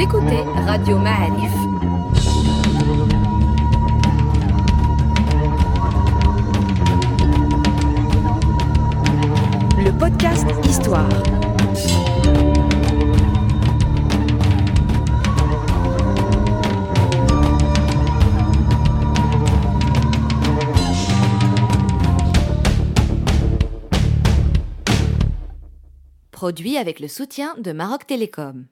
Écoutez Radio Ma'arif. Le podcast Histoire. Produit avec le soutien de Maroc Télécom.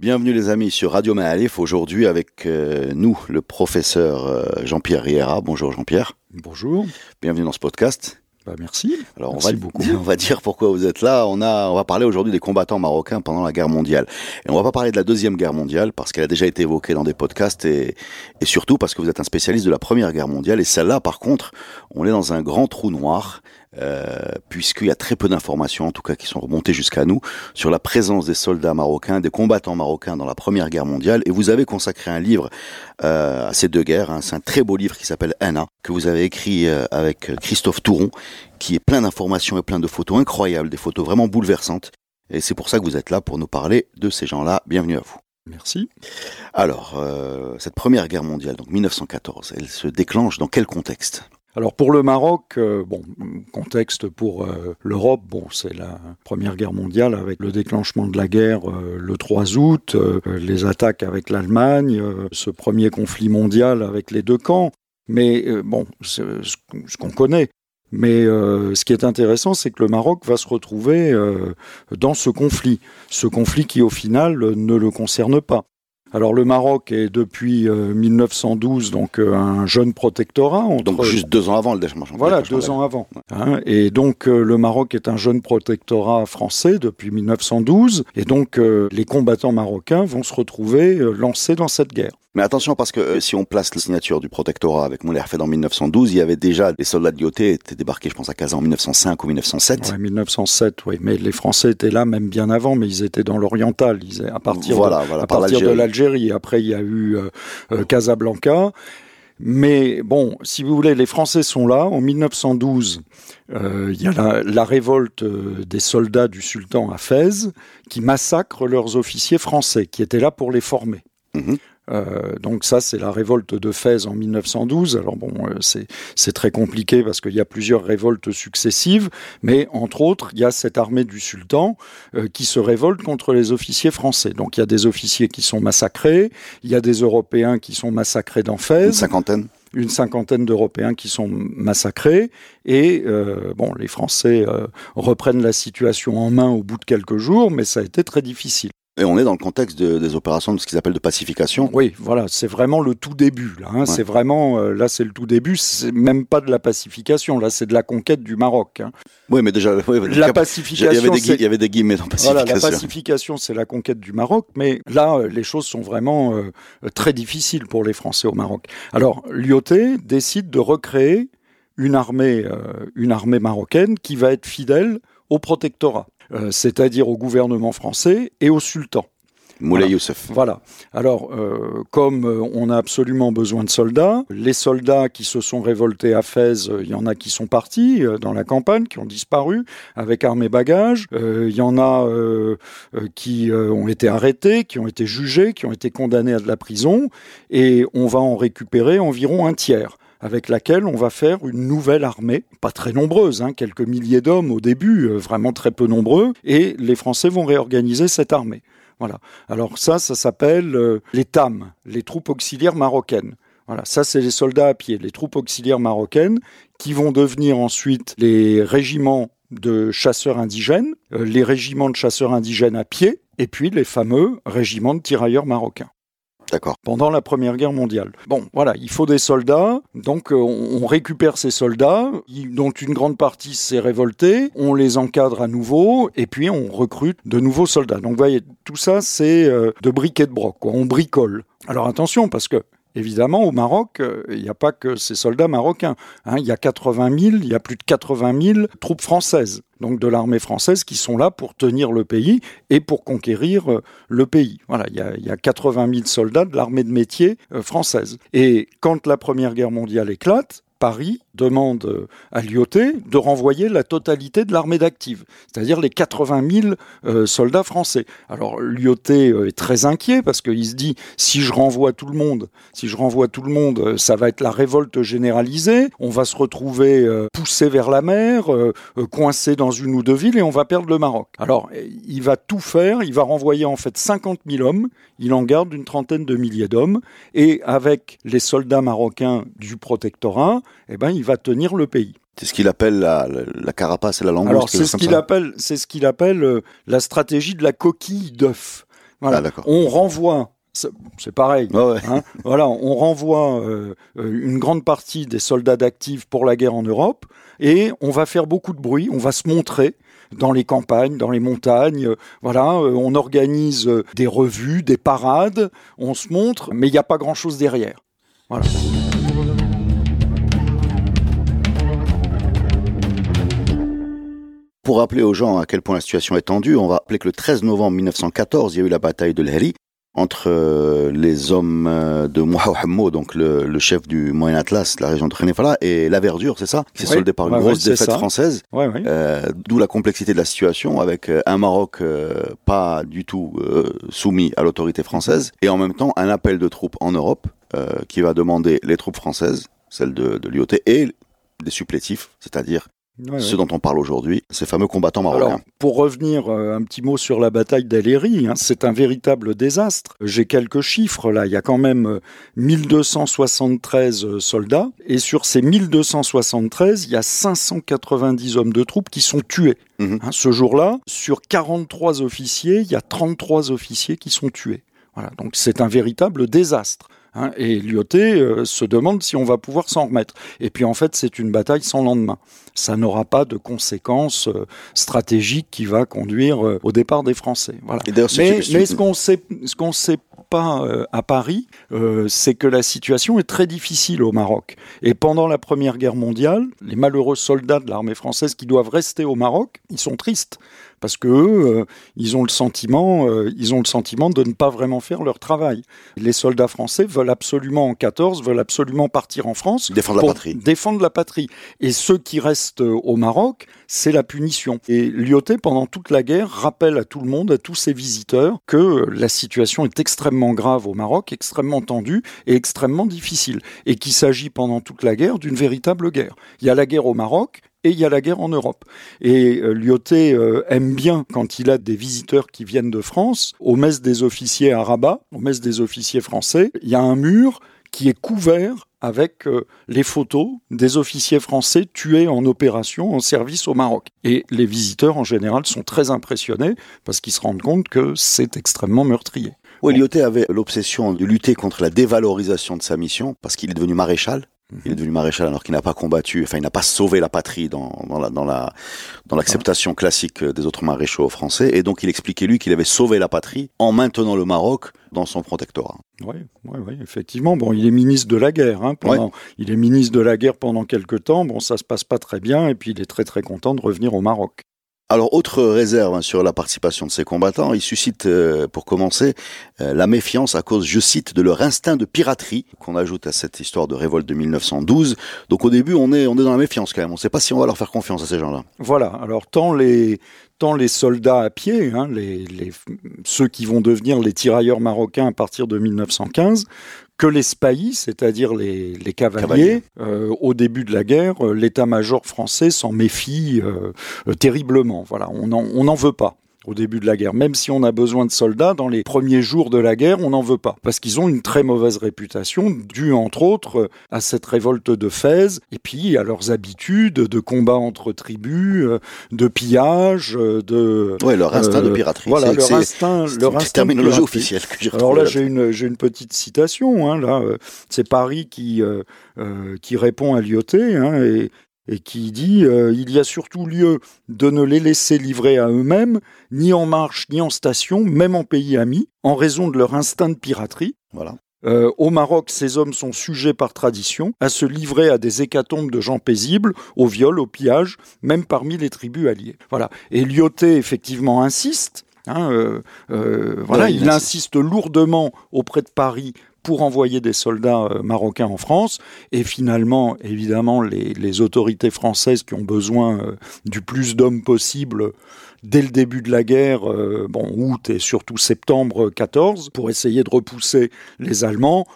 Bienvenue les amis sur Radio Maalif, aujourd'hui avec euh, nous le professeur euh, Jean-Pierre Riera. Bonjour Jean-Pierre. Bonjour. Bienvenue dans ce podcast. Bah, merci. Alors merci on va, beaucoup. on va dire pourquoi vous êtes là. On, a, on va parler aujourd'hui des combattants marocains pendant la guerre mondiale. Et on va pas parler de la deuxième guerre mondiale parce qu'elle a déjà été évoquée dans des podcasts et, et surtout parce que vous êtes un spécialiste de la première guerre mondiale. Et celle-là, par contre, on est dans un grand trou noir. Euh, puisqu'il y a très peu d'informations, en tout cas qui sont remontées jusqu'à nous, sur la présence des soldats marocains, des combattants marocains dans la Première Guerre mondiale. Et vous avez consacré un livre euh, à ces deux guerres. Hein. C'est un très beau livre qui s'appelle Anna, que vous avez écrit euh, avec Christophe Touron, qui est plein d'informations et plein de photos incroyables, des photos vraiment bouleversantes. Et c'est pour ça que vous êtes là, pour nous parler de ces gens-là. Bienvenue à vous. Merci. Alors, euh, cette Première Guerre mondiale, donc 1914, elle se déclenche dans quel contexte? Alors pour le Maroc, euh, bon, contexte pour euh, l'Europe, bon, c'est la Première Guerre mondiale avec le déclenchement de la guerre euh, le 3 août, les attaques avec l'Allemagne, ce premier conflit mondial avec les deux camps. Mais bon, ce qu'on connaît. Mais ce qui est intéressant, c'est que le Maroc va se retrouver dans ce conflit, ce conflit qui au final ne le concerne pas. Alors le Maroc est depuis euh, 1912 donc euh, un jeune protectorat entre Donc juste deux ans avant le déclenchement. voilà, deux ans avant. Hein, et donc euh, le Maroc est un jeune protectorat français depuis 1912, et donc euh, les combattants marocains vont se retrouver euh, lancés dans cette guerre. Mais attention parce que euh, si on place la signature du protectorat avec Moulay Hafed en 1912, il y avait déjà des soldats de l'IOT étaient débarqués, je pense, à Kazan en 1905 ou 1907. Ouais, 1907, oui. Mais les Français étaient là même bien avant, mais ils étaient dans l'oriental, ils à partir Voilà, de, voilà, à par partir de l'Algérie. Après, il y a eu euh, euh, Casablanca. Mais bon, si vous voulez, les Français sont là. En 1912, euh, il y a la, la révolte des soldats du sultan à Fès qui massacrent leurs officiers français qui étaient là pour les former. Mhm. Euh, donc ça, c'est la révolte de Fès en 1912. Alors bon, euh, c'est très compliqué parce qu'il y a plusieurs révoltes successives, mais entre autres, il y a cette armée du sultan euh, qui se révolte contre les officiers français. Donc il y a des officiers qui sont massacrés, il y a des Européens qui sont massacrés dans Une Fès, cinquantaine. une cinquantaine d'Européens qui sont massacrés, et euh, bon, les Français euh, reprennent la situation en main au bout de quelques jours, mais ça a été très difficile. Et on est dans le contexte de- des opérations de ce qu'ils appellent de pacification. Oui, voilà, c'est vraiment le tout début. Là, hein. C'est vraiment, euh, là, c'est le tout début. C'est même pas de la pacification. Là, c'est de la conquête du Maroc. hein. Oui, mais déjà, oui, La il y avait pacification, des, il y avait des guillemets dans voilà, pacification. la pacification, c'est la conquête du Maroc. Mais là, euh, les choses sont vraiment euh, très difficiles pour les Français au Maroc. Alors, l'IOT décide de recréer une armée, euh, une armée marocaine qui va être fidèle au protectorat, c'est-à-dire au gouvernement français et au sultan. Moulay Voilà. Youssef. Voilà. Alors, euh, comme euh, on a absolument besoin de soldats, les soldats qui se sont révoltés à Fès, euh, il y en a qui sont partis euh, dans la campagne, qui ont disparu avec armes et bagages. Euh, Il y en a euh, euh, qui euh, ont été arrêtés, qui ont été jugés, qui ont été condamnés à de la prison, et on va en récupérer environ un tiers avec laquelle on va faire une nouvelle armée, pas très nombreuse, hein, quelques milliers d'hommes au début, euh, vraiment très peu nombreux, et les Français vont réorganiser cette armée. Voilà. Alors ça, ça s'appelle euh, les TAM, les troupes auxiliaires marocaines. Voilà, ça c'est les soldats à pied, les troupes auxiliaires marocaines, qui vont devenir ensuite les régiments de chasseurs indigènes, euh, les régiments de chasseurs indigènes à pied, et puis les fameux régiments de tirailleurs marocains D'accord. pendant la Première Guerre mondiale. Bon, voilà, il faut des soldats, donc euh, on récupère ces soldats, dont une grande partie s'est révoltée, on les encadre à nouveau, et puis on recrute de nouveaux soldats. Donc vous voyez, tout ça c'est euh, de briques et de broc, quoi. on bricole. Alors attention, parce que Évidemment, au Maroc, euh, il n'y a pas que ces soldats marocains. hein. il y a 80 000, il y a plus de 80 000 troupes françaises, donc de l'armée française, qui sont là pour tenir le pays et pour conquérir euh, le pays. Voilà, il y a, il y a 80 000 soldats de l'armée de métier euh, française. Et quand la Première Guerre mondiale éclate, Paris demande euh, à Lyoté de renvoyer la totalité de l'armée d'active, c'est-à-dire les 80 000 euh, soldats français. Alors Lyoté est très inquiet parce qu'il se dit si je renvoie tout le monde, si je renvoie tout le monde, ça va être la révolte généralisée, on va se retrouver poussé vers la mer, coincé dans une ou deux villes et on va perdre le Maroc. Alors il va tout faire, il va renvoyer en fait 50 000 hommes, il en garde une trentaine de milliers d'hommes et avec les soldats marocains du protectorat, eh ben, il va tenir le pays. C'est ce qu'il appelle la, carapace et la langue. Alors c'est ce qu'il appelle, c'est ce qu'il appelle euh, la stratégie de la coquille d'œuf. Voilà. Ah, on renvoie c'est pareil. Hein. voilà, on renvoie euh, euh, une grande partie des soldats d'actifs pour la guerre en Europe et on va faire beaucoup de bruit, on va se montrer dans les campagnes, dans les montagnes. Voilà, on organise des revues, des parades, on se montre, mais il n'y a pas grand-chose derrière. Voilà. Pour rappeler aux gens à quel point la situation est tendue, on va rappeler que le 13 novembre 1914, il y a eu la bataille de l'Heri entre euh, les hommes euh, de Mouahammo, donc le, chef du Moyen Atlas, la région de Khenefala, et la Verdure, c'est ça, qui s'est soldé par une grosse défaite française. Euh, D'où la complexité de la situation, avec un Maroc pas du tout soumis à l'autorité française, et en même temps un appel de troupes en Europe qui va demander les troupes françaises, celles de, de l'IOT, et des supplétifs, c'est-à-dire ce dont on parle aujourd'hui, ces fameux combattants marocains. Alors, pour revenir euh, un petit mot sur la bataille d'Aléry, hein, c'est un véritable désastre. J'ai quelques chiffres là, il y a quand même 1273 euh, soldats, et sur ces 1273, il y a 590 hommes de troupes qui sont tués. Mhm. Hein, ce jour-là, sur 43 officiers, il y a 33 officiers qui sont tués. Voilà, donc c'est un véritable désastre. Hein, et Lyoté euh, se demande si on va pouvoir s'en remettre. Et puis en fait, c'est une bataille sans lendemain. Ça n'aura pas de conséquences euh, stratégiques qui va conduire euh, au départ des Français. Voilà. Mais, mais, ce qu'on sait, ce qu'on sait pas à Paris, c'est que la situation est très difficile au Maroc. Et pendant la Première Guerre mondiale, les malheureux soldats de l'armée française qui doivent rester au Maroc, ils sont tristes parce que eux, ils ont le sentiment, euh, ils ont le sentiment de ne pas vraiment faire leur travail. Les soldats français veulent absolument en 14, veulent absolument partir en France, défendre la patrie, défendre la patrie. Et ceux qui restent au Maroc, c'est la punition. Et Lyoté, pendant toute la guerre, rappelle à tout le monde, à tous ses visiteurs, que la situation est extrêmement grave au Maroc, extrêmement tendue et extrêmement difficile, et qu'il s'agit pendant toute la guerre d'une véritable guerre. Il y a la guerre au Maroc, et il y a la guerre en Europe. Et euh, Lyoté euh, aime bien quand il a des visiteurs qui viennent de France, au mess des officiers à Rabat, au mess des officiers français, il y a un mur qui est couvert avec euh, les photos des officiers français tués en opération, en service au Maroc. Et les visiteurs, en général, sont très impressionnés parce qu'ils se rendent compte que c'est extrêmement meurtrier. Oui, Lyoté avait l'obsession de lutter contre la dévalorisation de sa mission parce qu'il est devenu maréchal il est devenu maréchal alors qu'il n'a pas combattu, enfin il n'a pas sauvé la patrie dans, dans la dans la dans l'acceptation classique des autres maréchaux français et donc il expliquait lui qu'il avait sauvé la patrie en maintenant le Maroc dans son protectorat. Oui, oui, oui, effectivement. Bon, il est ministre de la guerre. Hein, pendant, Il est ministre de la guerre pendant quelques temps. Bon, ça se passe pas très bien et puis il est très très content de revenir au Maroc. Alors, autre réserve hein, sur la participation de ces combattants, ils suscitent, euh, pour commencer, euh, la méfiance à cause, je cite, de leur instinct de piraterie, qu'on ajoute à cette histoire de révolte de 1912. Donc au début, on est, on est dans la méfiance quand même. On ne sait pas si on va leur faire confiance à ces gens-là. Voilà. Alors, tant les, tant les soldats à pied, hein, les, les, ceux qui vont devenir les tirailleurs marocains à partir de 1915, que les spahis, c'est-à-dire les, les, cavaliers, euh, au début de la guerre, euh, l'état-major français s'en méfie euh, terriblement. Voilà, on n'en veut pas au début de la guerre. Même si on a besoin de soldats, dans les premiers jours de la guerre, on n'en veut pas. Parce qu'ils ont une très mauvaise réputation, due entre autres à cette révolte de Fès, et puis à leurs habitudes de combat entre tribus, de pillage, de... Ouais, leur instinct de piraterie. Voilà, leur instinct, leur instinct terminologie officielle que j'ai Alors là, j'ai une, j'ai une petite citation, hein, là, c'est Paris qui, euh, qui répond à Lyoté, hein, et et qui dit euh, Il y a surtout lieu de ne les laisser livrer à eux-mêmes, ni en marche, ni en station, même en pays ami, en raison de leur instinct de piraterie. Voilà. Euh, au Maroc, ces hommes sont sujets par tradition à se livrer à des hécatombes de gens paisibles, au viol, au pillage, même parmi les tribus alliées. Voilà. Et Lyoté, effectivement, insiste. Hein, euh, voilà, il, insiste lourdement auprès de Paris pour envoyer des soldats marocains en France. Et finalement, évidemment, les, autorités françaises qui ont besoin du plus d'hommes possible dès le début de la guerre, euh, bon, août et surtout septembre 14, pour essayer de repousser les Allemands,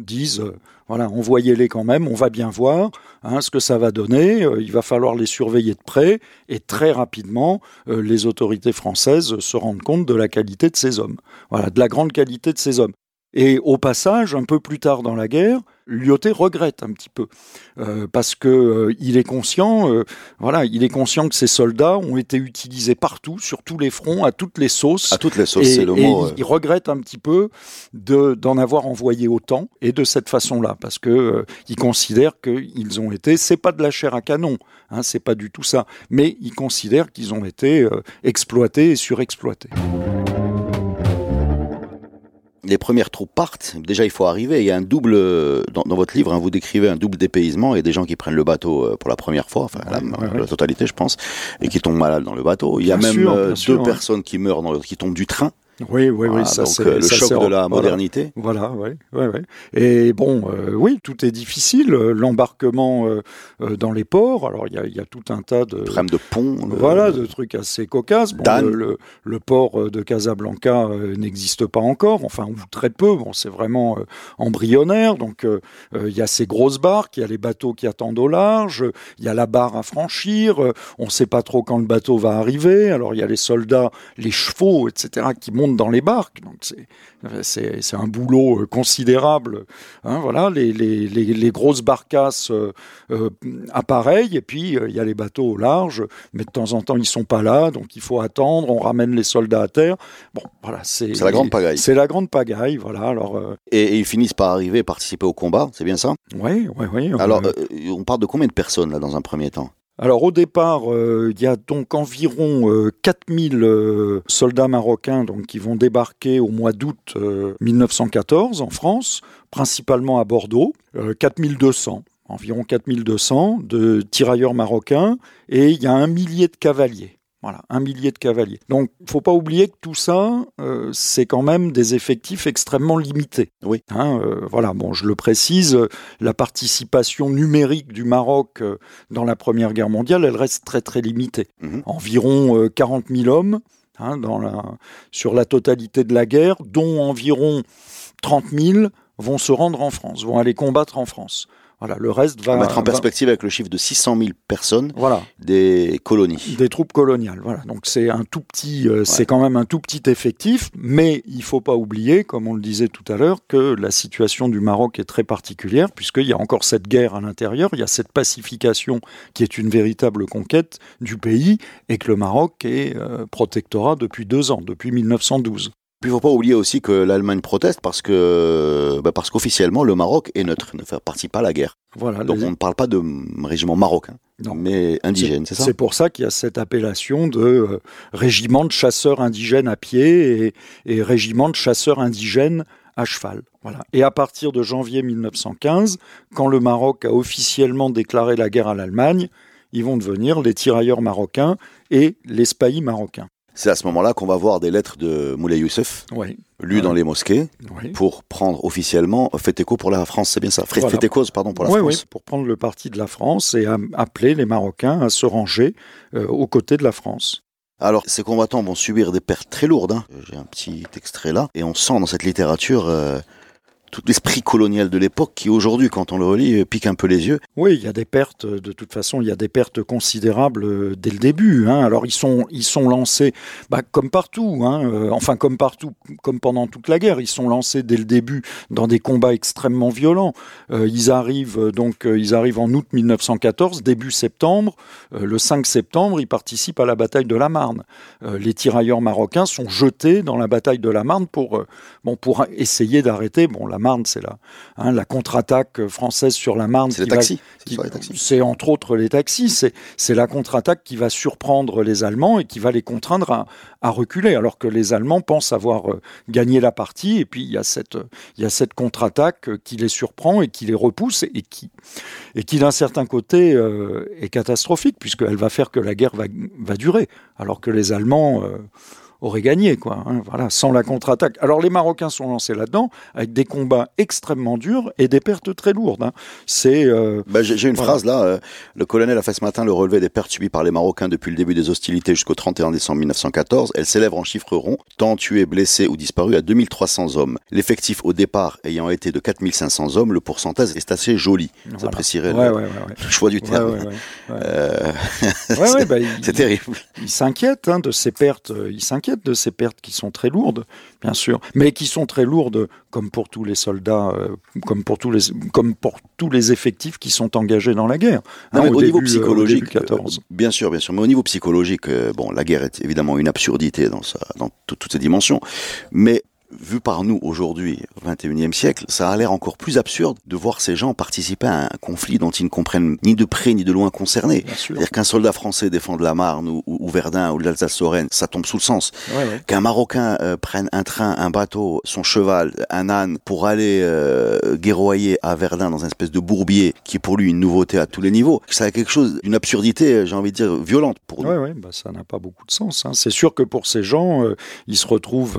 disent, euh, voilà, envoyez-les quand même, on va bien voir hein, ce que ça va donner, euh, il va falloir les surveiller de près, et très rapidement, les autorités françaises se rendent compte de la qualité de ces hommes, voilà, de la grande qualité de ces hommes. Et au passage, un peu plus tard dans la guerre, Lyoté regrette un petit peu euh, parce que euh, il est conscient, euh, voilà, il est conscient que ces soldats ont été utilisés partout, sur tous les fronts, à toutes les sauces. À toutes les sauces, c'est le mot. Il, il, regrette un petit peu de d'en avoir envoyé autant et de cette façon-là parce que il considère qu'ils ont été, c'est pas de la chair à canon, hein, c'est pas du tout ça, mais il considère qu'ils ont été exploités et surexploités les premières troupes partent, déjà il faut arriver. Il y a un double, dans, votre livre, hein, vous décrivez un double dépaysement et des gens qui prennent le bateau euh, pour la première fois, enfin la, totalité je pense, et qui tombent malades dans le bateau. Il y a même euh, deux personnes qui meurent, dans qui tombent du train. Oui, oui, oui, ça c'est euh, le choc de la modernité. Voilà, oui, oui, oui. Et bon, euh, oui, tout est difficile. L'embarquement euh, dans les ports, alors il y a, y a, tout un tas de problèmes de ponts, voilà, de trucs assez cocasses. Bon, le, le, port de Casablanca n'existe pas encore, enfin ou très peu. Bon, c'est vraiment embryonnaire. Donc il y a ces grosses barques, il y a les bateaux qui attendent au large, il y a la barre à franchir. on ne sait pas trop quand le bateau va arriver. Alors il y a les soldats, les chevaux, etc., qui montent dans les barques. Donc c'est un boulot euh, considérable. Hein, voilà, les, les, les, grosses barcasses euh, euh, appareillent et puis il y a les bateaux au large, mais de temps en temps ils sont pas là, donc il faut attendre. On ramène les soldats à terre. Bon, voilà, c'est la grande pagaille. C'est la grande pagaille, voilà. Alors et, ils finissent par arriver, participer au combat, c'est bien ça? Oui, oui, oui. Alors on parle de combien de personnes là dans un premier temps? Alors au départ, euh, il y a donc environ 4000 euh, euh, soldats marocains qui vont débarquer au mois d'août 1914 en France, principalement à Bordeaux, 4200 environ 4200 de tirailleurs marocains et il y a un millier de cavaliers. Voilà, un millier de cavaliers. Donc, il faut pas oublier que tout ça, euh, c'est quand même des effectifs extrêmement limités. Oui. Hein, euh, voilà, bon, je le précise, la participation numérique du Maroc euh, dans la Première Guerre mondiale, elle reste très très limitée. Mhm. Environ 40 000 hommes hein, dans la, sur la totalité de la guerre, dont environ 30 000 vont se rendre en France, vont aller combattre en France. Voilà, le reste va mettre en perspective avec le chiffre de 600 000 personnes voilà. des colonies. Des troupes coloniales. Voilà. Donc c'est un tout petit, euh, c'est quand même un tout petit effectif, mais il faut pas oublier, comme on le disait tout à l'heure, que la situation du Maroc est très particulière puisqu'il y a encore cette guerre à l'intérieur, il y a cette pacification qui est une véritable conquête du pays et que le Maroc est euh, protectorat depuis deux ans, depuis 1912. Puis il ne faut pas oublier aussi que l'Allemagne proteste parce que bah parce qu'officiellement le Maroc est neutre, ne fait partie pas à la guerre. Voilà, Donc on ne parle pas de régiment marocain, mais indigène, c'est ça? C'est pour ça qu'il y a cette appellation de euh, régiment de chasseurs indigènes à pied et, et régiment de chasseurs indigènes à cheval. Voilà. Et à partir de janvier 1915, quand le Maroc a officiellement déclaré la guerre à l'Allemagne, ils vont devenir les tirailleurs marocains et les spahis marocains. C'est à ce moment-là qu'on va voir des lettres de Moulay Youssef, lues dans les mosquées, pour prendre officiellement fait écho pour la France, c'est bien ça Fait écho, pardon, pour la France. Oui, pour prendre le parti de la France et appeler les Marocains à se ranger euh, aux côtés de la France. Alors, ces combattants vont subir des pertes très lourdes. Hein. J'ai un petit extrait là, et on sent dans cette littérature euh, tout l'esprit colonial de l'époque qui aujourd'hui, quand on le relit, pique un peu les yeux. Oui, il y a des pertes. De toute façon, il y a des pertes considérables euh, dès le début. Hein. Alors ils sont ils sont lancés, bah, comme partout. Hein, euh, enfin comme partout, comme pendant toute la guerre, ils sont lancés dès le début dans des combats extrêmement violents. Euh, ils arrivent donc ils arrivent en août 1914, début septembre. le 5 septembre, ils participent à la bataille de la Marne. les tirailleurs marocains sont jetés dans la bataille de la Marne pour bon pour essayer d'arrêter bon la Marne, c'est la, hein, la contre-attaque française sur la Marne. C'est les taxis. C'est entre autres les taxis. C'est la contre-attaque qui va surprendre les Allemands et qui va les contraindre à, reculer, alors que les Allemands pensent avoir euh, gagné la partie. Et puis il y a cette, il y a cette contre-attaque qui les surprend et qui les repousse et qui, et qui d'un certain côté euh, est catastrophique puisqu'elle va faire que la guerre va, va durer, alors que les Allemands euh, aurait gagné, quoi. Hein, voilà, sans la contre-attaque. Alors les Marocains sont lancés là-dedans avec des combats extrêmement durs et des pertes très lourdes. Hein. C'est. Euh, bah, j'ai une phrase là. Euh, le colonel a fait ce matin le relevé des pertes subies par les Marocains depuis le début des hostilités jusqu'au 31 décembre 1914. Elles s'élèvent en chiffres ronds, tant tués, blessés ou disparus à 2300 hommes. L'effectif au départ ayant été de 4500 hommes, le pourcentage est assez joli. Ça apprécierait le, choix du terme. Euh... bah, c'est terrible. Il s'inquiète hein, de ces pertes. Il s'inquiète de ces pertes qui sont très lourdes, bien sûr, mais qui sont très lourdes comme pour tous les soldats, euh, comme pour tous les, comme pour tous les effectifs qui sont engagés dans la guerre. Hein, au, niveau euh, psychologique, euh, bien sûr, bien sûr, mais au niveau psychologique, bon, la guerre est évidemment une absurdité dans, sa, dans toutes ses dimensions, mais vu par nous aujourd'hui, au XXIe siècle, ça a l'air encore plus absurde de voir ces gens participer à un conflit dont ils ne comprennent ni de près ni de loin concernés. C'est-à-dire qu'un soldat français défende la Marne ou, Verdun ou l'Alsace-Lorraine, ça tombe sous le sens. Qu'un Marocain euh, prenne un train, un bateau, son cheval, un âne pour aller euh, guerroyer à Verdun dans une espèce de bourbier qui est pour lui une nouveauté à tous les niveaux, ça a quelque chose, d'une absurdité, j'ai envie de dire, violente pour nous. Oui, bah ça n'a pas beaucoup de sens. Hein. C'est sûr que pour ces gens, euh, ils se retrouvent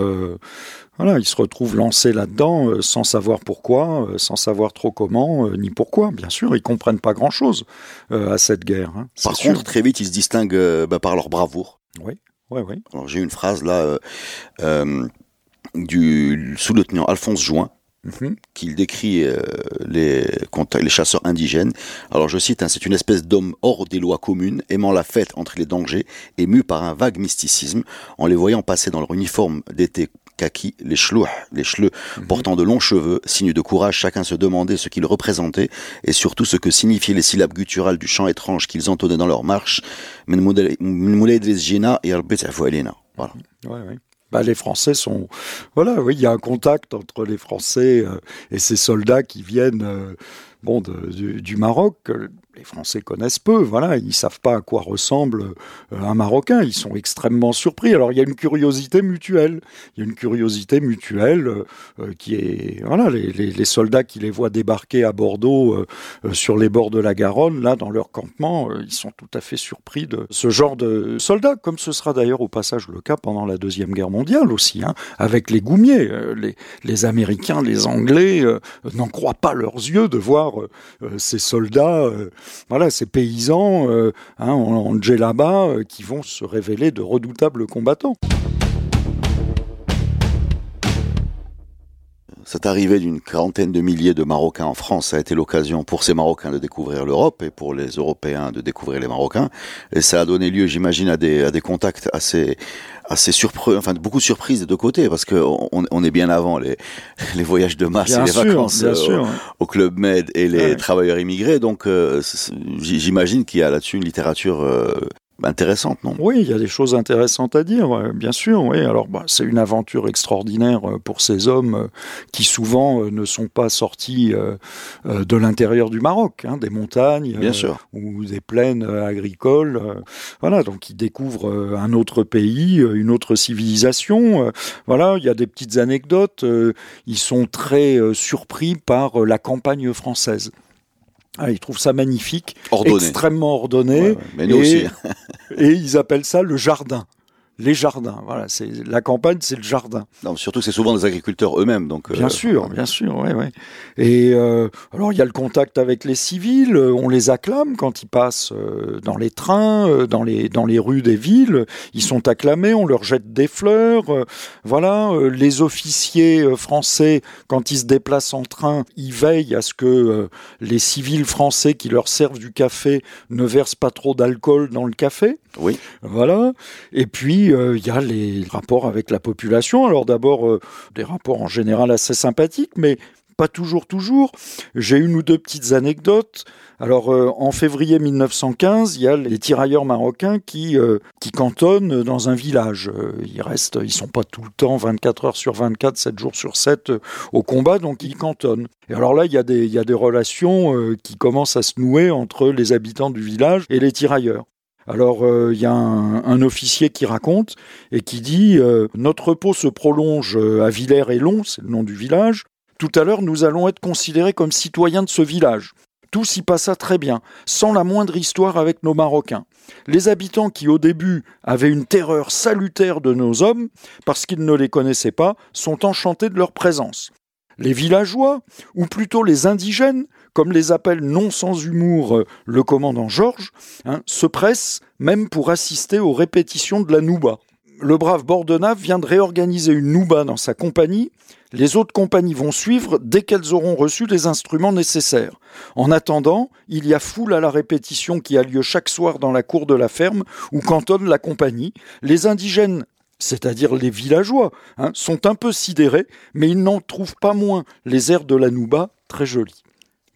voilà, ils se retrouvent lancés là-dedans euh, sans savoir pourquoi, euh, sans savoir trop comment, euh, ni pourquoi. Bien sûr, ils comprennent pas grand-chose à cette guerre. Hein, par contre, très vite, ils se distinguent bah, par leur bravoure. Oui, oui, oui. Alors j'ai une phrase là du sous-lieutenant Alphonse Join. Mhm. qu'il décrit les, les chasseurs indigènes. Alors je cite, hein, c'est une espèce d'homme hors des lois communes, aimant la fête entre les dangers, ému par un vague mysticisme, en les voyant passer dans leur uniforme d'été kaki, les chlouh, les chleux, mhm. portant de longs cheveux, signe de courage, chacun se demandait ce qu'ils représentaient et surtout ce que signifiaient les syllabes gutturales du chant étrange qu'ils entonnaient dans leur marche. Voilà. Bah, les Français sont, voilà, oui, il y a un contact entre les Français euh, et ces soldats qui viennent, euh, bon, du, Maroc les Français connaissent peu, voilà, ils savent pas à quoi ressemble euh, un Marocain, ils sont extrêmement surpris. Alors il y a une curiosité mutuelle, il y a une curiosité mutuelle euh, euh, qui est, voilà, les, soldats qui les voient débarquer à Bordeaux sur les bords de la Garonne, là dans leur campement, ils sont tout à fait surpris de ce genre de soldats, comme ce sera d'ailleurs au passage le cas pendant la deuxième guerre mondiale aussi, hein, avec les goumiers, les, les Américains, les Anglais n'en croient pas leurs yeux de voir ces soldats voilà, ces paysans euh, hein, en, djellaba euh, qui vont se révéler de redoutables combattants. Cette arrivée d'une quarantaine de milliers de Marocains en France a été l'occasion pour ces Marocains de découvrir l'Europe et pour les Européens de découvrir les Marocains. Et ça a donné lieu, j'imagine, à des, à des contacts assez, assez surprenants, enfin beaucoup de surprises des deux côtés, parce qu'on on est bien avant les, les voyages de masse et les vacances euh, au, Club Med et les travailleurs immigrés. Donc euh, j'imagine qu'il y a là-dessus une littérature euh, intéressante, non? Oui, il y a des choses intéressantes à dire, bien sûr. Oui, alors bah, c'est une aventure extraordinaire euh, pour ces hommes euh, qui souvent euh, ne sont pas sortis de l'intérieur du Maroc, hein, des montagnes, bien sûr. ou des plaines agricoles. Voilà, donc ils découvrent un autre pays, une autre civilisation. Voilà, il y a des petites anecdotes. Ils sont très surpris par la campagne française. Ah, ils trouvent ça magnifique, extrêmement ordonné. Mais nous aussi. et ils appellent ça le jardin les jardins. Voilà, c'est la campagne, c'est le jardin. Non, surtout c'est souvent des agriculteurs eux-mêmes, donc. Euh, bien sûr, bien sûr, ouais, ouais. Et euh, alors il y a le contact avec les civils. On les acclame quand ils passent euh, dans les trains, dans les dans les rues des villes. Ils sont acclamés. On leur jette des fleurs. voilà, les officiers français quand ils se déplacent en train, ils veillent à ce que les civils français qui leur servent du café ne versent pas trop d'alcool dans le café. Oui. Voilà. Et puis, euh, il y a les rapports avec la population. Alors d'abord, euh, des rapports en général assez sympathiques, mais pas toujours, toujours. J'ai une ou deux petites anecdotes. Alors, euh, en février 1915, il y a les tirailleurs marocains qui, qui cantonnent dans un village. ils restent, ils sont pas tout le temps 24 heures sur 24, 7 jours sur 7 au combat, donc ils cantonnent. Et alors là, il y a des, il y a des relations qui commencent à se nouer entre les habitants du village et les tirailleurs. Alors il euh, y a un, officier qui raconte et qui dit euh, Notre repos se prolonge euh, à Villers et Long, c'est le nom du village. Tout à l'heure, nous allons être considérés comme citoyens de ce village. Tout s'y passa très bien, sans la moindre histoire avec nos Marocains. Les habitants qui au début avaient une terreur salutaire de nos hommes, parce qu'ils ne les connaissaient pas, sont enchantés de leur présence. Les villageois, ou plutôt les indigènes, comme les appelle non sans humour euh, le commandant Georges, hein, se pressent même pour assister aux répétitions de la Nouba. Le brave Bordenave vient de réorganiser une Nouba dans sa compagnie. Les autres compagnies vont suivre dès qu'elles auront reçu les instruments nécessaires. En attendant, il y a foule à la répétition qui a lieu chaque soir dans la cour de la ferme où cantonne la compagnie. Les indigènes c'est-à-dire les villageois, hein, sont un peu sidérés, mais ils n'en trouvent pas moins les airs de la Nouba très jolis.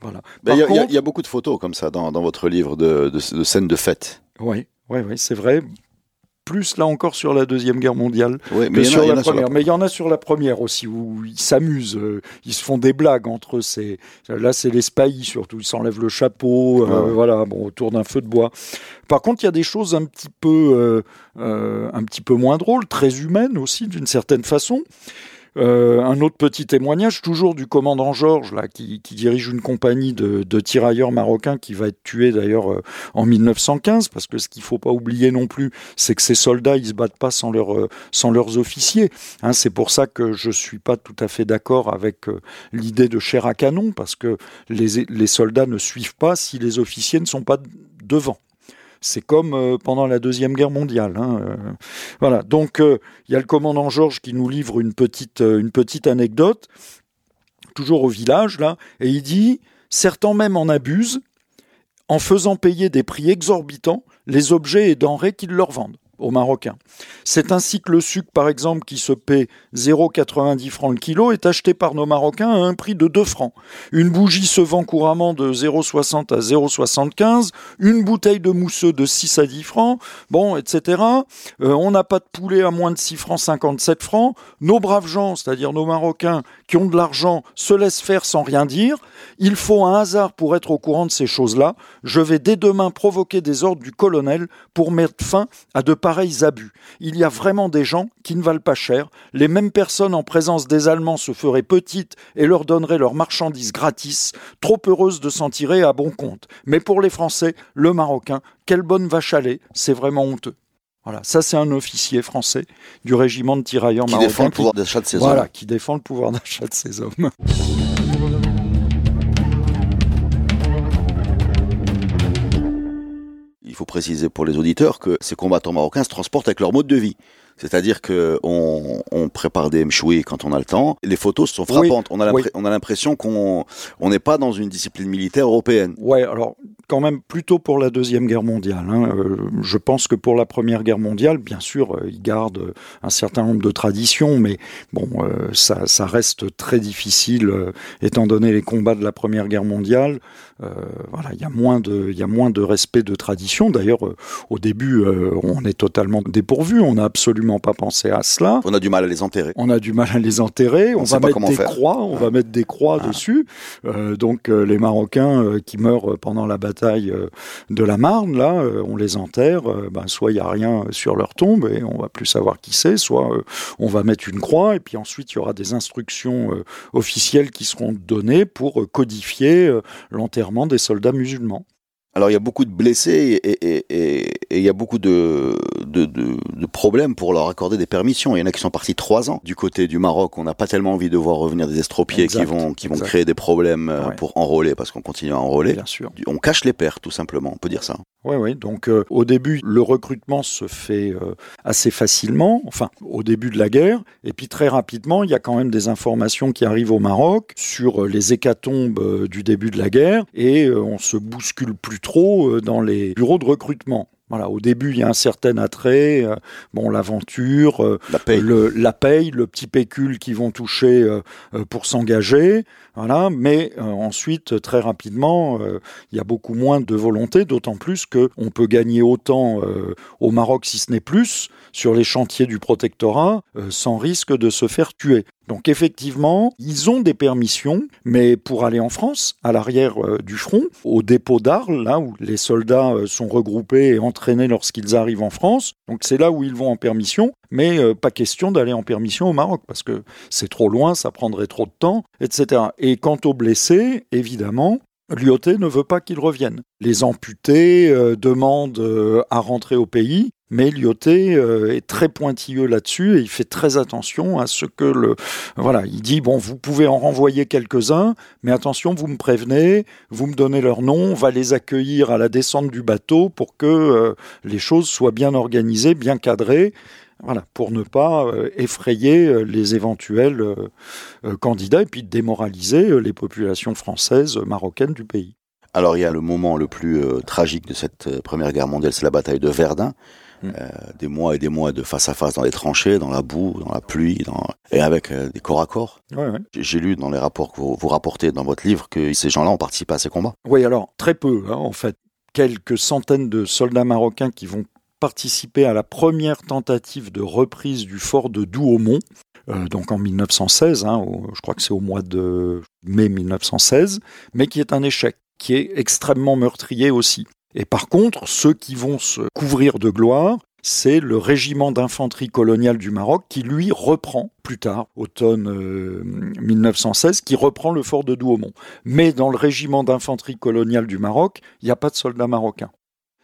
Voilà. Il y, a beaucoup de photos comme ça dans, votre livre de, de scènes de fête. Oui, oui, oui, c'est vrai plus là encore sur la deuxième guerre mondiale que sur la première. Mais il y en a sur la première aussi où ils s'amusent, euh, ils se font des blagues entre eux. là c'est les spahis surtout, ils s'enlèvent le chapeau, euh, voilà, bon autour d'un feu de bois. Par contre, il y a des choses un petit peu, euh, un petit peu moins drôles, très humaines aussi d'une certaine façon. Euh, un autre petit témoignage, toujours du commandant Georges, là, qui, dirige une compagnie de, tirailleurs marocains qui va être tué d'ailleurs euh, en 1915, parce que ce qu'il faut pas oublier non plus, c'est que ces soldats, ils se battent pas sans, leur, euh, sans leurs officiers. Hein, c'est pour ça que je suis pas tout à fait d'accord avec l'idée de chair à canon, parce que les soldats ne suivent pas si les officiers ne sont pas devant. C'est comme euh, pendant la Deuxième Guerre mondiale. Hein, euh. voilà. Donc, euh, il y a le commandant Georges qui nous livre une petite, une petite anecdote, toujours au village, là, et il dit Certains même en abusent en faisant payer des prix exorbitants les objets et denrées qu'ils leur vendent aux Marocains. C'est ainsi que le sucre, par exemple, qui se paie 0,90 francs le kilo, est acheté par nos Marocains à un prix de 2 francs. Une bougie se vend couramment de 0,60 à 0,75, une bouteille de mousseux de 6 à 10 francs, bon, etc. Euh, on n'a pas de poulet à moins de 6 francs 57 francs. Nos braves gens, c'est-à-dire nos Marocains, qui ont de l'argent, se laissent faire sans rien dire. Il faut un hasard pour être au courant de ces choses-là. Je vais dès demain provoquer des ordres du colonel pour mettre fin à de pareils abus. Il y a vraiment des gens qui ne valent pas cher. Les mêmes personnes en présence des Allemands se feraient petites et leur donneraient leurs marchandises gratis, trop heureuses de s'en tirer à bon compte. Mais pour les Français, le Marocain, quelle bonne vache à lait, c'est vraiment honteux. Voilà, ça c'est un officier français du régiment de tirailleurs qui marocains. Défend le pouvoir d'achat de ses hommes. Voilà, qui défend le pouvoir d'achat de ses hommes. Il faut préciser pour les auditeurs que ces combattants marocains se transportent avec leur mode de vie. C'est-à-dire que on, prépare des mchoui quand on a le temps. Les photos sont frappantes. on a l'impression qu'on n'est pas dans une discipline militaire européenne. Ouais, alors quand même plutôt pour la Deuxième Guerre mondiale. Hein. Euh, je pense que pour la Première Guerre mondiale, bien sûr, euh, ils gardent un certain nombre de traditions, mais bon, euh, ça, ça, reste très difficile, étant donné les combats de la Première Guerre mondiale. voilà, il y a moins de, il y a moins de respect de tradition. D'ailleurs, au début, on est totalement dépourvu. On n'a absolument pas pensé à cela. On a du mal à les enterrer. On a du mal à les enterrer. On, va mettre des croix. On va mettre des croix ah. dessus. donc, les Marocains qui meurent pendant la bataille euh, de la Marne, là, euh, on les enterre, euh, ben, soit il n'y a rien sur leur tombe et on va plus savoir qui c'est, soit on va mettre une croix et puis ensuite il y aura des instructions officielles qui seront données pour codifier l'enterrement des soldats musulmans. Alors il y a beaucoup de blessés et, il y a beaucoup de, de, problèmes pour leur accorder des permissions. Il y en a qui sont partis trois ans du côté du Maroc. On n'a pas tellement envie de voir revenir des estropiés qui vont, qui vont créer des problèmes euh, pour enrôler parce qu'on continue à enrôler. Bien sûr. On cache les pertes tout simplement, on peut dire ça. Oui, oui. Donc euh, au début, le recrutement se fait euh, assez facilement, enfin au début de la guerre, et puis très rapidement, il y a quand même des informations qui arrivent au Maroc sur les hécatombes du début de la guerre, et on se bouscule plus trop dans les bureaux de recrutement. Voilà, au début, il y a un certain attrait, euh, bon, l'aventure, euh, la, paye. Le, la paye, le petit pécule qu'ils vont toucher euh, pour s'engager, voilà. Mais ensuite, très rapidement, il y a beaucoup moins de volonté, d'autant plus que on peut gagner autant au Maroc, si ce n'est plus, sur les chantiers du protectorat, sans risque de se faire tuer. Donc effectivement, ils ont des permissions, mais pour aller en France, à l'arrière euh, du front, au dépôt d'Arles, là où les soldats euh, sont regroupés et entraînés lorsqu'ils arrivent en France, donc c'est là où ils vont en permission, mais euh, pas question d'aller en permission au Maroc, parce que c'est trop loin, ça prendrait trop de temps, etc. Et quant aux blessés, évidemment, Lyoté ne veut pas qu'ils reviennent. Les amputés euh, demandent euh, à rentrer au pays, mais Lyoté euh, est très pointilleux là-dessus et il fait très attention à ce que le voilà, il dit bon, vous pouvez en renvoyer quelques-uns, mais attention, vous me prévenez, vous me donnez leur nom, on va les accueillir à la descente du bateau pour que les choses soient bien organisées, bien cadrées. Voilà, pour ne pas effrayer les éventuels candidats et puis démoraliser les populations françaises, marocaines du pays. Alors il y a le moment le plus tragique de cette Première Guerre mondiale, c'est la bataille de Verdun. Mm. des mois et des mois de face à face dans les tranchées, dans la boue, dans la pluie, et avec des corps à corps. J'ai lu dans les rapports que vous, vous, rapportez dans votre livre que ces gens-là ont participé à ces combats. Oui, alors très peu, hein, en fait. Quelques centaines de soldats marocains qui vont participer à la première tentative de reprise du fort de Douaumont, euh, donc en 1916, hein, je crois que c'est au mois de mai 1916, mais qui est un échec, qui est extrêmement meurtrier aussi. Et par contre, ceux qui vont se couvrir de gloire, c'est le régiment d'infanterie coloniale du Maroc qui lui reprend plus tard, automne 1916, euh, qui reprend le fort de Douaumont. Mais dans le régiment d'infanterie coloniale du Maroc, il n'y a pas de soldats marocains.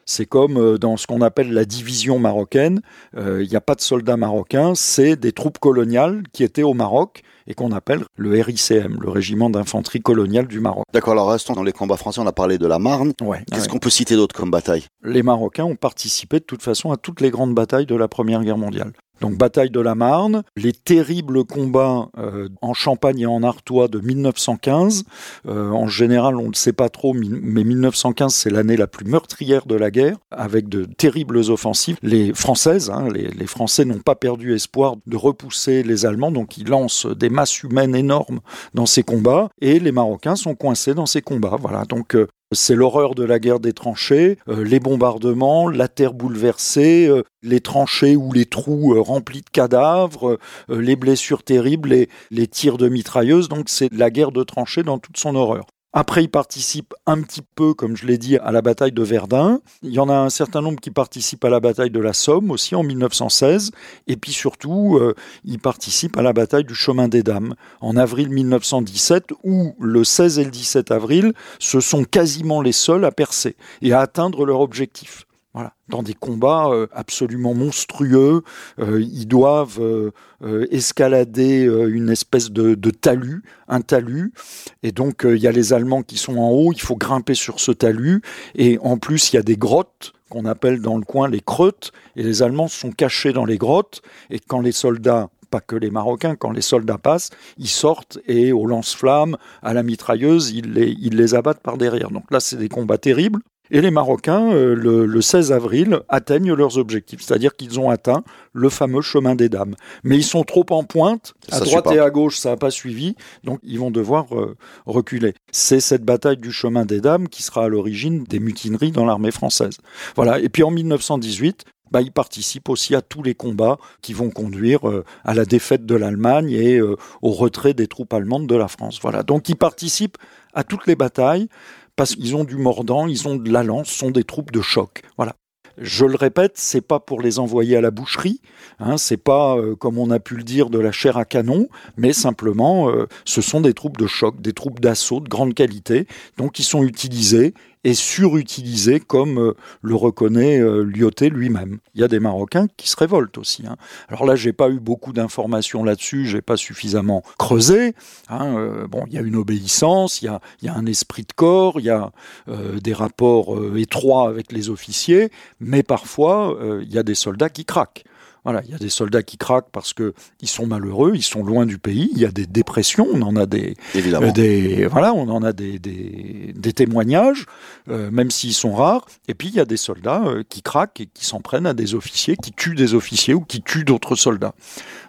C'est comme euh, dans ce qu'on appelle la division marocaine, euh, il n'y a pas de soldats marocains, c'est des troupes coloniales qui étaient au Maroc et qu'on appelle le RICM, le régiment d'infanterie coloniale du Maroc. D'accord, alors restons dans les combats français, on a parlé de la Marne. Ouais, Qu'est-ce qu'on peut citer d'autre comme bataille? Les Marocains ont participé de toute façon à toutes les grandes batailles de la Première Guerre mondiale. Donc bataille de la Marne, les terribles combats euh, en Champagne et en Artois de 1915. Euh, en général, on ne sait pas trop, mais 1915 c'est l'année la plus meurtrière de la guerre, avec de terribles offensives. Les Françaises, hein, les, les, Français n'ont pas perdu espoir de repousser les Allemands, donc ils lancent des masses humaines énormes dans ces combats, et les Marocains sont coincés dans ces combats. Voilà, donc euh, c'est l'horreur de la guerre des tranchées, euh, les bombardements, la terre bouleversée, euh, les tranchées ou les trous euh, remplis de cadavres, les blessures terribles, et les tirs de mitrailleuses. Donc c'est la guerre de tranchées dans toute son horreur. Après, il participe un petit peu, comme je l'ai dit, à la bataille de Verdun. Il y en a un certain nombre qui participent à la bataille de la Somme aussi en 1916. Et puis surtout, euh, il participe à la bataille du Chemin des Dames en avril 1917, où le 16 et le 17 avril, ce sont quasiment les seuls à percer et à atteindre leur objectif. Voilà, dans des combats euh, absolument monstrueux, euh, ils doivent euh, escalader une espèce de, talus, un talus, et donc il y a les Allemands qui sont en haut, il faut grimper sur ce talus, et en plus il y a des grottes qu'on appelle dans le coin les creutes, et les Allemands sont cachés dans les grottes, et quand les soldats pas que les Marocains, quand les soldats passent, ils sortent et au lance-flammes, à la mitrailleuse, ils les abattent par derrière. Donc là, c'est des combats terribles. Et les Marocains, euh, le, 16 avril, atteignent leurs objectifs, c'est-à-dire qu'ils ont atteint le fameux chemin des dames. Mais ils sont trop en pointe, à droite et à gauche, ça n'a pas suivi, donc ils vont devoir euh, reculer. C'est cette bataille du chemin des dames qui sera à l'origine des mutineries dans l'armée française. Voilà. Et puis en 1918, bah, ils participent aussi à tous les combats qui vont conduire euh, à la défaite de l'Allemagne et au retrait des troupes allemandes de la France. Voilà. Donc ils participent à toutes les batailles parce qu'ils ont du mordant, ils ont de la lance, sont des troupes de choc. Voilà. Je le répète, c'est pas pour les envoyer à la boucherie, hein, c'est pas euh, comme on a pu le dire de la chair à canon, mais simplement euh, ce sont des troupes de choc, des troupes d'assaut de grande qualité, donc qui sont utilisées et surutilisé comme euh, le reconnaît euh, Lyoté lui-même. Il y a des Marocains qui se révoltent aussi. Hein. Alors là, j'ai pas eu beaucoup d'informations là-dessus, j'ai pas suffisamment creusé. Hein. Euh, bon, il y a une obéissance, il y a un esprit de corps, il y a des rapports étroits avec les officiers, mais parfois il y a des soldats qui craquent. Voilà, il y a des soldats qui craquent parce que ils sont malheureux, ils sont loin du pays. Il y a des dépressions, on en a des, Évidemment. des voilà, on en a des, des, des témoignages, euh, même s'ils sont rares. Et puis il y a des soldats euh, qui craquent et qui s'en prennent à des officiers, qui tuent des officiers ou qui tuent d'autres soldats.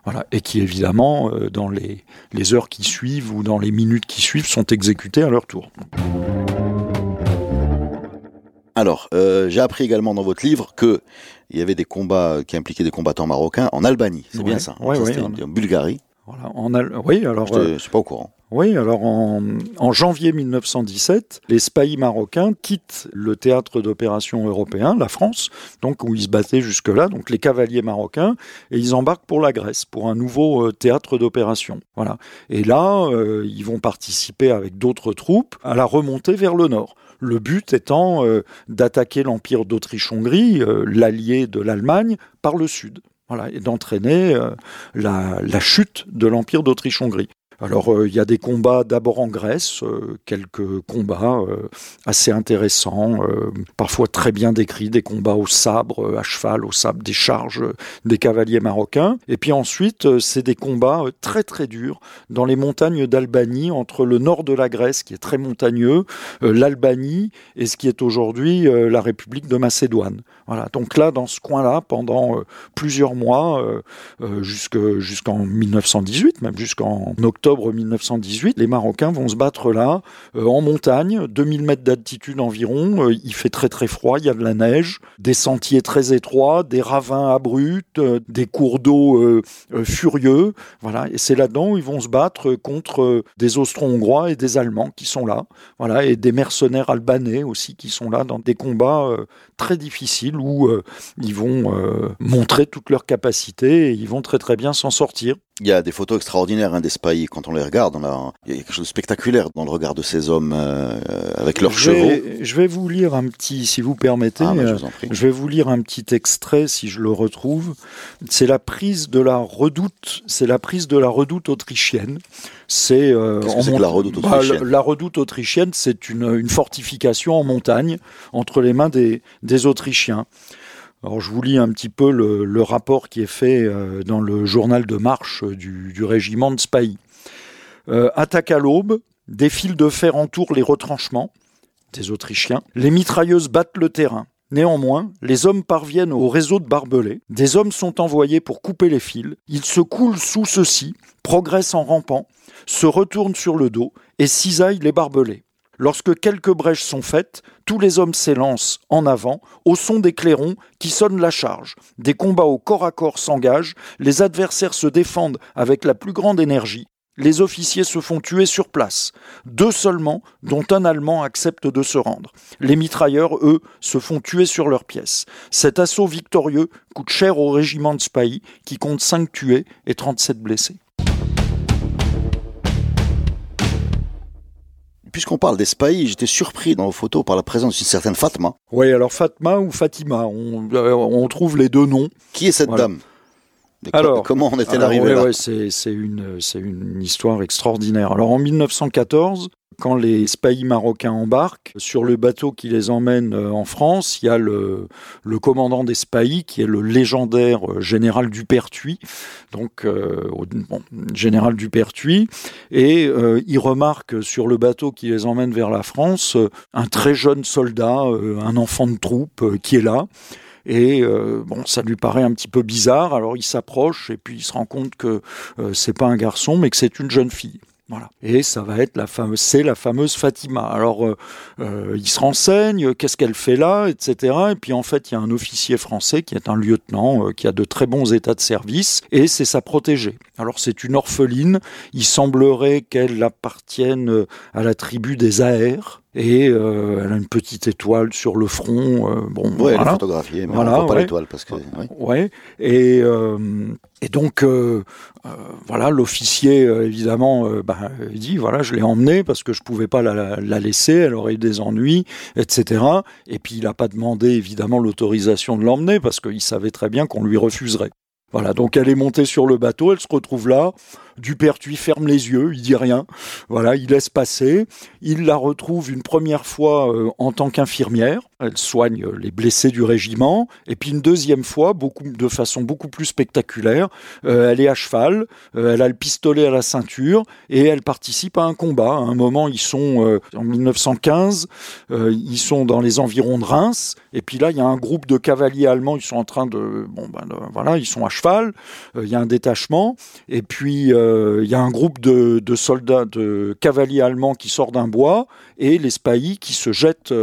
Voilà, et qui évidemment euh, dans les, les heures qui suivent ou dans les minutes qui suivent sont exécutés à leur tour. Alors, euh, j'ai appris également dans votre livre que il y avait des combats qui impliquaient des combattants marocains en Albanie. C'est bien ça ouais, ça en Bulgarie. Voilà, en oui, alors. Je suis pas au courant. Oui, alors en, en, janvier 1917, les spahis marocains quittent le théâtre d'opération européen, la France, donc où ils se battaient jusque-là, donc les cavaliers marocains, et ils embarquent pour la Grèce, pour un nouveau euh, théâtre d'opération. Voilà. Et là, euh, ils vont participer avec d'autres troupes à la remontée vers le nord. Le but étant euh, d'attaquer l'empire d'Autriche-Hongrie, l'allié de l'Allemagne, par le sud. Et d'entraîner la, la, chute de l'empire d'Autriche-Hongrie. Alors euh, il y a des combats d'abord en Grèce, euh, quelques combats euh, assez intéressants, parfois très bien décrits, des combats au sabre, à cheval, au sabre, des charges des cavaliers marocains. Et puis ensuite, c'est des combats très très durs dans les montagnes d'Albanie, entre le nord de la Grèce, qui est très montagneux, l'Albanie et ce qui est aujourd'hui la République de Macédoine. Voilà. Donc là, dans ce coin-là, pendant plusieurs mois, jusqu'en 1918, même jusqu'en octobre, octobre 1918, les Marocains vont se battre là, euh, en montagne, 2000 mètres d'altitude environ. Euh, il fait très très froid, il y a de la neige, des sentiers très étroits, des ravins abrupts, euh, des cours d'eau furieux. Voilà, et c'est là-dedans où ils vont se battre contre des Austro-Hongrois et des Allemands qui sont là. Voilà, et des mercenaires albanais aussi qui sont là dans des combats très difficiles où ils vont montrer toute leur capacité et ils vont très très bien s'en sortir. Il y a des photos extraordinaires hein, des spahis quand on les regarde. il y a quelque chose de spectaculaire dans le regard de ces hommes euh, avec leurs chevaux. je vais vous lire un petit, si vous permettez. Ah, je, je, vais vous lire un petit extrait si je le retrouve. C'est la prise de la redoute. C'est la prise de la redoute autrichienne. C'est euh, la redoute bah, autrichienne. la redoute autrichienne, c'est une, une, fortification en montagne entre les mains des, des Autrichiens. Alors je vous lis un petit peu le, rapport qui est fait euh, dans le journal de marche du, régiment de Spahi. Euh, attaque à l'aube, des fils de fer entourent les retranchements des Autrichiens, les mitrailleuses battent le terrain. Néanmoins, les hommes parviennent au réseau de barbelés, des hommes sont envoyés pour couper les fils, ils se coulent sous ceux-ci, progressent en rampant, se retournent sur le dos et cisaillent les barbelés. Lorsque quelques brèches sont faites, tous les hommes s'élancent en avant, au son des clairons qui sonnent la charge. Des combats au corps à corps s'engagent, les adversaires se défendent avec la plus grande énergie. Les officiers se font tuer sur place. Deux seulement, dont un Allemand, acceptent de se rendre. Les mitrailleurs, eux, se font tuer sur leurs pièces. Cet assaut victorieux coûte cher au régiment de Spahi, qui compte 5 tués et 37 blessés. Puisqu'on parle d'Espaï, j'étais surpris dans vos photos par la présence d'une certaine Fatma. Oui, alors Fatma ou Fatima, on, euh, trouve les deux noms. Qui est cette dame? Alors, comment on est-elle arrivée là? C'est une, une histoire extraordinaire. Alors en 1914, quand les spahis marocains embarquent, sur le bateau qui les emmène euh, en France, il y a le, commandant des spahis, qui est le légendaire euh, général Dupertuis, donc euh, général Dupertuis, et il remarque sur le bateau qui les emmène vers la France un très jeune soldat, un enfant de troupe qui est là. Et ça lui paraît un petit peu bizarre. Alors il s'approche et puis il se rend compte que c'est pas un garçon, mais que c'est une jeune fille. Voilà. Et ça va être la fameuse, c'est la fameuse Fatima. Alors, euh, euh, il se renseigne, qu'est-ce qu'elle fait là, etc. Et puis en fait, il y a un officier français qui est un lieutenant, euh, qui a de très bons états de service, et c'est sa protégée. Alors c'est une orpheline. Il semblerait qu'elle appartienne à la tribu des Aers et euh, elle a une petite étoile sur le front. Euh, bon, ouais, voilà. elle est photographiée, mais voilà, on voit pas l'étoile parce que. Ouais. Et, euh, et donc voilà, l'officier évidemment, bah, il dit voilà, je l'ai emmenée parce que je pouvais pas la, la, laisser, elle aurait eu des ennuis, etc. Et puis il n'a pas demandé évidemment l'autorisation de l'emmener parce qu'il savait très bien qu'on lui refuserait. Voilà, donc elle est montée sur le bateau, elle se retrouve là, Dupertuis ferme les yeux, il dit rien. Voilà, il laisse passer. Il la retrouve une première fois euh, en tant qu'infirmière. Elle soigne les blessés du régiment. Et puis une deuxième fois, de façon beaucoup plus spectaculaire, euh, elle est à cheval, euh, elle a le pistolet à la ceinture et elle participe à un combat. À un moment, ils sont en 1915, ils sont dans les environs de Reims. Et puis là, il y a un groupe de cavaliers allemands. Ils sont en train de, bon, ben, voilà, ils sont à cheval. Il y a un détachement. Et puis il y a un groupe de, soldats, de cavaliers allemands qui sort d'un bois et les spahis qui se jettent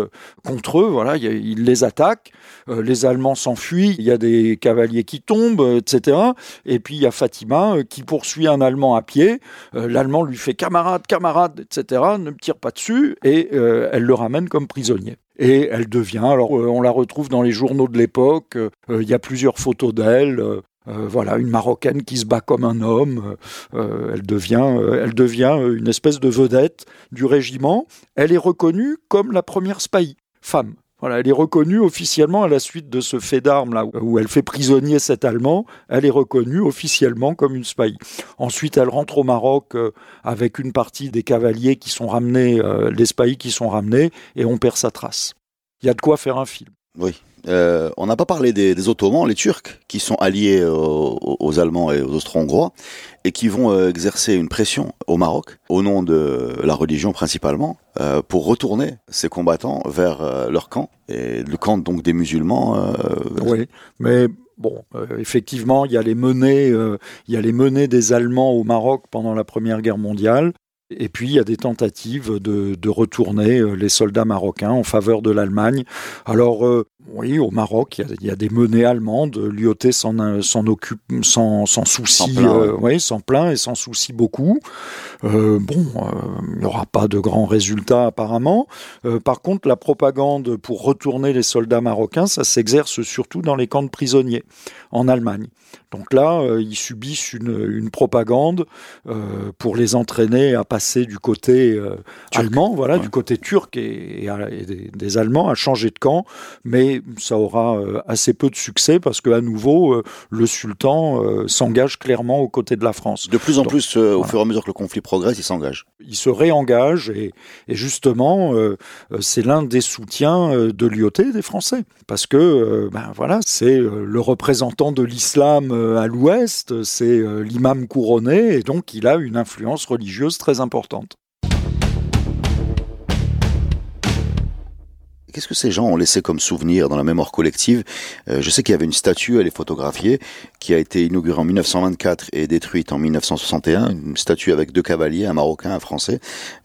contre eux. Voilà, ils les attaquent. les Allemands s'enfuient. Il y a des cavaliers qui tombent, etc. Et puis il y a Fatima qui poursuit un Allemand à pied. L'Allemand lui fait camarade, camarade, etc. Ne me tire pas dessus et elle le ramène comme prisonnier et elle devient, alors on la retrouve dans les journaux de l'époque, il y a plusieurs photos d'elle, euh, voilà, une Marocaine qui se bat comme un homme. Euh, elle, devient, euh, elle devient une espèce de vedette du régiment. Elle est reconnue comme la première spahie, femme. Voilà, elle est reconnue officiellement à la suite de ce fait d'armes là où elle fait prisonnier cet Allemand. Elle est reconnue officiellement comme une spahie. Ensuite, elle rentre au Maroc avec une partie des cavaliers qui sont ramenés, les spahis qui sont ramenés, et on perd sa trace. Il y a de quoi faire un film. Oui, euh, on n'a pas parlé des, Ottomans, les Turcs, qui sont alliés aux, Allemands et aux Austro-Hongrois, et qui vont euh, exercer une pression au Maroc, au nom de la religion principalement, euh, pour retourner ces combattants vers leur camp, et le camp donc des musulmans. Oui, mais Bon, effectivement, il y a les menées, il y a les menées des Allemands au Maroc pendant la Première Guerre mondiale. Et puis il y a des tentatives de, de retourner euh, les soldats marocains en faveur de l'Allemagne. Alors euh, oui, au Maroc, il y, a, il y a des menées allemandes. Lyoté s'en, s'en occupe sans, sans souci, sans plein, euh, oui, sans plein et sans souci beaucoup. Euh, bon, il n'y aura pas de grands résultats apparemment. par contre, la propagande pour retourner les soldats marocains, ça s'exerce surtout dans les camps de prisonniers en Allemagne. Donc là, ils subissent une, une propagande pour les entraîner à passer du côté euh, allemand, voilà, du côté turc et, des, Allemands, à changer de camp, mais ça aura euh, assez peu de succès parce qu'à nouveau, euh, le sultan s'engage clairement aux côtés de la France. De plus en plus, au fur et à mesure que le conflit progresse, il s'engage. Il se réengage et, justement, c'est l'un des soutiens de l'IOT des Français parce que, ben voilà, c'est le représentant de l'islam à l'ouest, c'est l'imam couronné et donc il a une influence religieuse très importante Qu'est-ce que ces gens ont laissé comme souvenir dans la mémoire collective? Euh, Je sais qu'il y avait une statue, elle est photographiée, qui a été inaugurée en 1924 et détruite en 1961. Une statue avec deux cavaliers, un Marocain, un Français.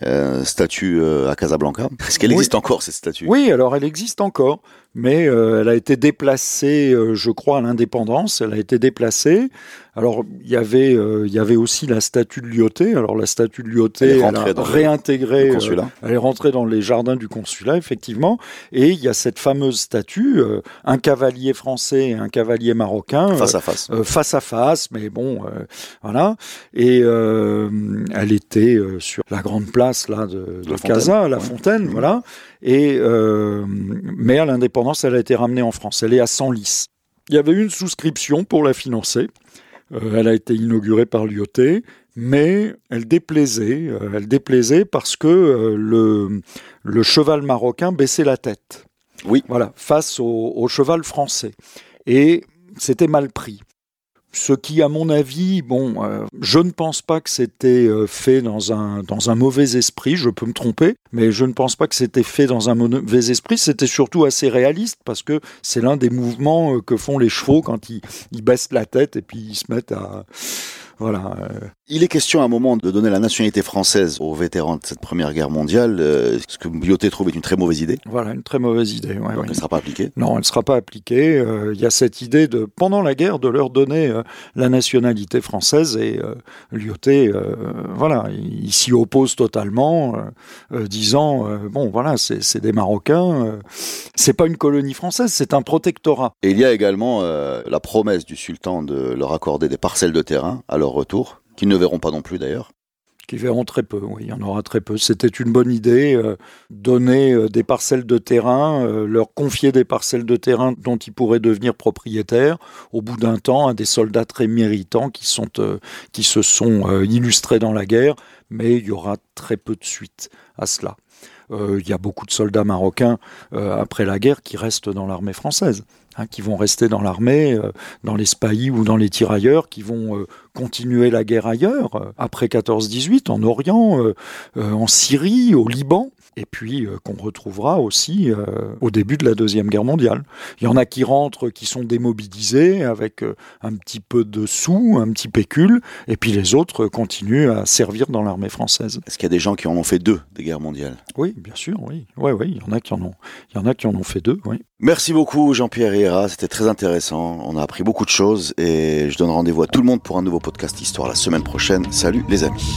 Euh, statue euh, à Casablanca. Est-ce qu'elle existe encore, cette statue? Oui, alors elle existe encore mais euh, elle a été déplacée, euh, je crois, à l'indépendance. Elle a été déplacée. Alors, il y avait, il y avait aussi la statue de Lyoté. Alors, la statue de Lyoté, elle, a réintégré. elle est rentrée dans les jardins du consulat, effectivement. Et il y a cette fameuse statue, un cavalier français et un cavalier marocain. Face à face. Face à face, mais bon, voilà. Et elle était sur la grande place là de, de Casa, la Fontaine, voilà. Et, euh, mais à l'indépendance, elle a été ramenée en France. Elle est à Senlis. Il y avait une souscription pour la financer. Euh, elle a été inaugurée par l'IOT, mais elle déplaisait. Euh, elle déplaisait parce que le, le cheval marocain baissait la tête. Oui. Voilà, face au, au cheval français. Et c'était mal pris. Ce qui, à mon avis, bon, euh, je ne pense pas que c'était euh, fait dans un, mauvais esprit, je peux me tromper, mais je ne pense pas que c'était fait dans un mauvais esprit, c'était surtout assez réaliste parce que c'est l'un des mouvements euh, que font les chevaux quand ils baissent la tête et puis ils se mettent à voilà. Euh. Il est question à un moment de donner la nationalité française aux vétérans de cette Première Guerre mondiale. Euh, ce que Bioté trouve est une très mauvaise idée. Voilà, une très mauvaise idée. Donc elle ne sera pas appliquée Non, elle ne sera pas appliquée. Euh, il y a cette idée de, pendant la guerre, de leur donner la nationalité française et Lyoté, voilà, il, s'y oppose totalement, disant, bon, voilà, c'est des Marocains, c'est pas une colonie française, c'est un protectorat. Et il y a également la promesse du sultan de leur accorder des parcelles de terrain retour, qu'ils ne verront pas non plus d'ailleurs qui verront très peu, oui, il y en aura très peu. C'était une bonne idée, euh, donner euh, des parcelles de terrain, euh, leur confier des parcelles de terrain dont ils pourraient devenir propriétaires au bout d'un temps à des soldats très méritants qui, sont, qui se sont illustrés dans la guerre, mais il y aura très peu de suite à cela. Il y a beaucoup de soldats marocains après la guerre qui restent dans l'armée française. Hein, qui vont rester dans l'armée, euh, dans les spahis ou dans les tirailleurs, qui vont euh, continuer la guerre ailleurs, euh, après 14-18, en Orient, en Syrie, au Liban. Et puis qu'on retrouvera aussi au début de la Deuxième Guerre mondiale. Il y en a qui rentrent, qui sont démobilisés avec un petit peu de sous, un petit pécule, et puis les autres continuent à servir dans l'armée française. Est-ce qu'il y a des gens qui en ont fait deux des guerres mondiales? Oui, bien sûr, oui. Oui, oui, il y en a qui en ont, il y en a qui en ont fait deux, oui. Merci beaucoup Jean-Pierre Hira, c'était très intéressant. On a appris beaucoup de choses et je donne rendez-vous à tout le monde pour un nouveau podcast Histoire la semaine prochaine. Salut les amis.